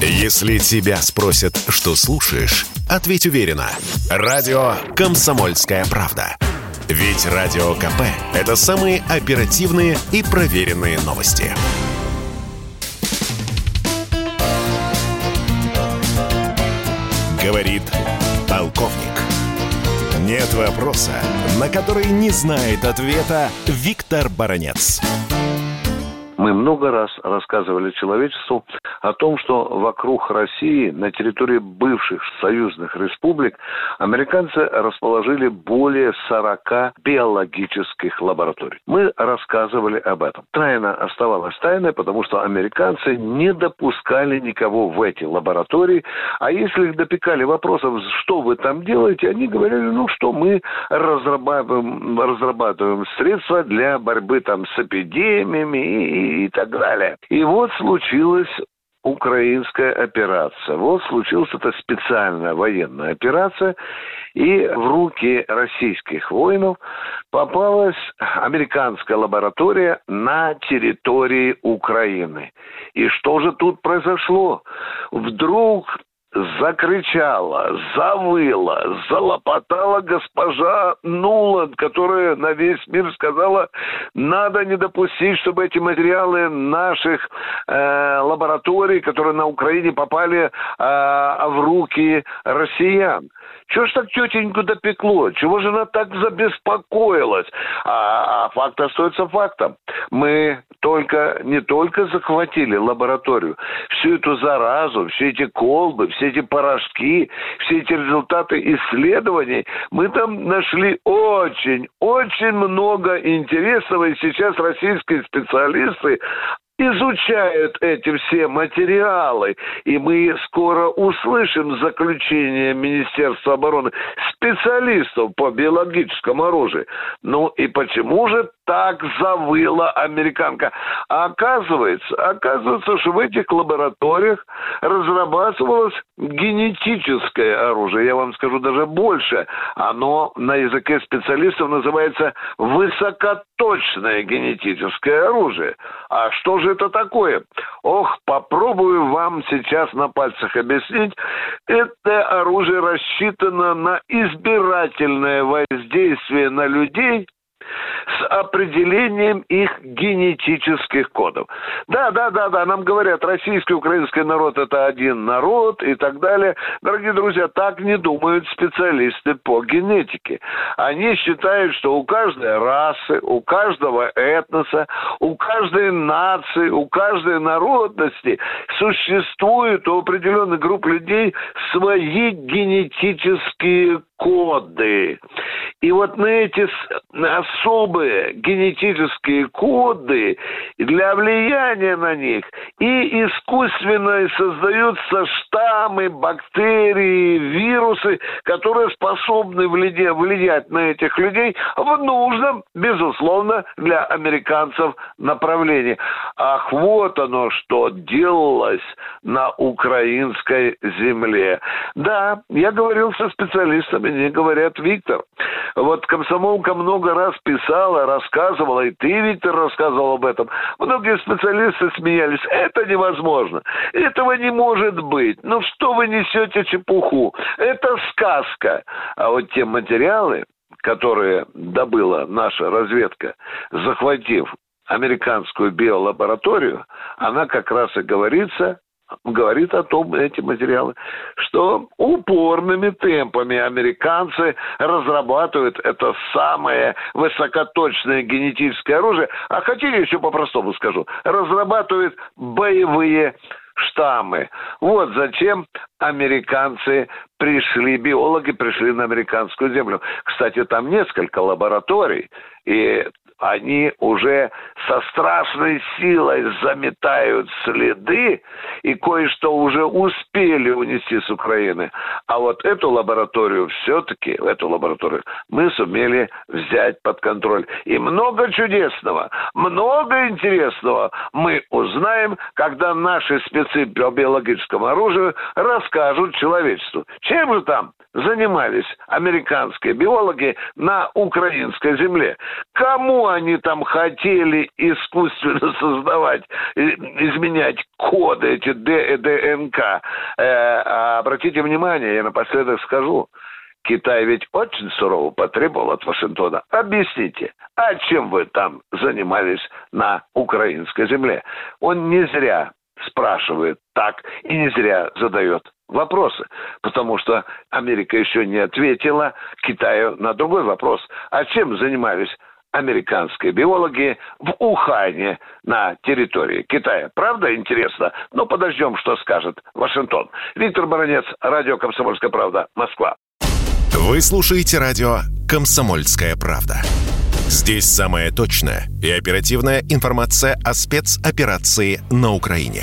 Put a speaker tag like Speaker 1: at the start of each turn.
Speaker 1: Если тебя спросят, что слушаешь, ответь уверенно. Радио «Комсомольская правда». Ведь Радио КП – это самые оперативные и проверенные новости. Говорит полковник. Нет вопроса, на который не знает ответа Виктор Баранец.
Speaker 2: Мы много раз рассказывали человечеству о том, что вокруг России, на территории бывших союзных республик, американцы расположили более 40 биологических лабораторий. Мы рассказывали об этом. Тайна оставалась тайной, потому что американцы не допускали никого в эти лаборатории, а если их допекали вопросом, что вы там делаете, они говорили, ну что, мы разрабатываем, разрабатываем средства для борьбы там с эпидемиями и и так далее. И вот случилась украинская операция. Вот случилась эта специальная военная операция, и в руки российских воинов попалась американская лаборатория на территории Украины. И что же тут произошло? Вдруг закричала, завыла, залопотала госпожа Нуланд, которая на весь мир сказала, надо не допустить, чтобы эти материалы наших э, лабораторий, которые на Украине попали э, в руки россиян. Чего ж так тетеньку допекло? Чего же она так забеспокоилась? А, а факт остается фактом. Мы только, не только захватили лабораторию, всю эту заразу, все эти колбы, все эти порошки, все эти результаты исследований, мы там нашли очень, очень много интересного, и сейчас российские специалисты изучают эти все материалы, и мы скоро услышим заключение Министерства обороны специалистов по биологическому оружию. Ну и почему же так завыла американка? А оказывается, оказывается, что в этих лабораториях разрабатывалось генетическое оружие. Я вам скажу даже больше. Оно на языке специалистов называется высокоточное генетическое оружие. А что же это такое? Ох, попробую вам сейчас на пальцах объяснить. Это оружие рассчитано на избирательное воздействие на людей с определением их генетических кодов. Да, да, да, да, нам говорят, российский украинский народ это один народ и так далее. Дорогие друзья, так не думают специалисты по генетике. Они считают, что у каждой расы, у каждого этноса, у каждой нации, у каждой народности существует у определенных групп людей свои генетические коды. И вот на эти особые генетические коды для влияния на них и искусственно создаются штаммы, бактерии, вирусы, которые способны влиять на этих людей в нужном, безусловно, для американцев направлении. Ах, вот оно что делалось на украинской земле. Да, я говорил со специалистами мне говорят, Виктор, вот комсомолка много раз писала, рассказывала, и ты, Виктор, рассказывал об этом. Многие специалисты смеялись. Это невозможно. Этого не может быть. Ну что вы несете чепуху? Это сказка. А вот те материалы, которые добыла наша разведка, захватив американскую биолабораторию, она как раз и говорится говорит о том, эти материалы, что упорными темпами американцы разрабатывают это самое высокоточное генетическое оружие, а хотели еще по-простому скажу, разрабатывают боевые штаммы. Вот зачем американцы пришли, биологи пришли на американскую землю. Кстати, там несколько лабораторий, и они уже со страшной силой заметают следы и кое-что уже успели унести с Украины. А вот эту лабораторию все-таки, эту лабораторию мы сумели взять под контроль. И много чудесного, много интересного мы узнаем, когда наши спецы по биологическому оружию расскажут человечеству. Чем же там занимались американские биологи на украинской земле? Кому они там хотели искусственно создавать, изменять коды эти ДНК. А обратите внимание, я напоследок скажу, Китай ведь очень сурово потребовал от Вашингтона. Объясните, а чем вы там занимались на украинской земле? Он не зря спрашивает так и не зря задает вопросы, потому что Америка еще не ответила Китаю на другой вопрос. А чем занимались американские биологи в Ухане на территории Китая. Правда интересно? Но ну, подождем, что скажет Вашингтон. Виктор Баранец, радио «Комсомольская правда», Москва.
Speaker 1: Вы слушаете радио «Комсомольская правда». Здесь самая точная и оперативная информация о спецоперации на Украине.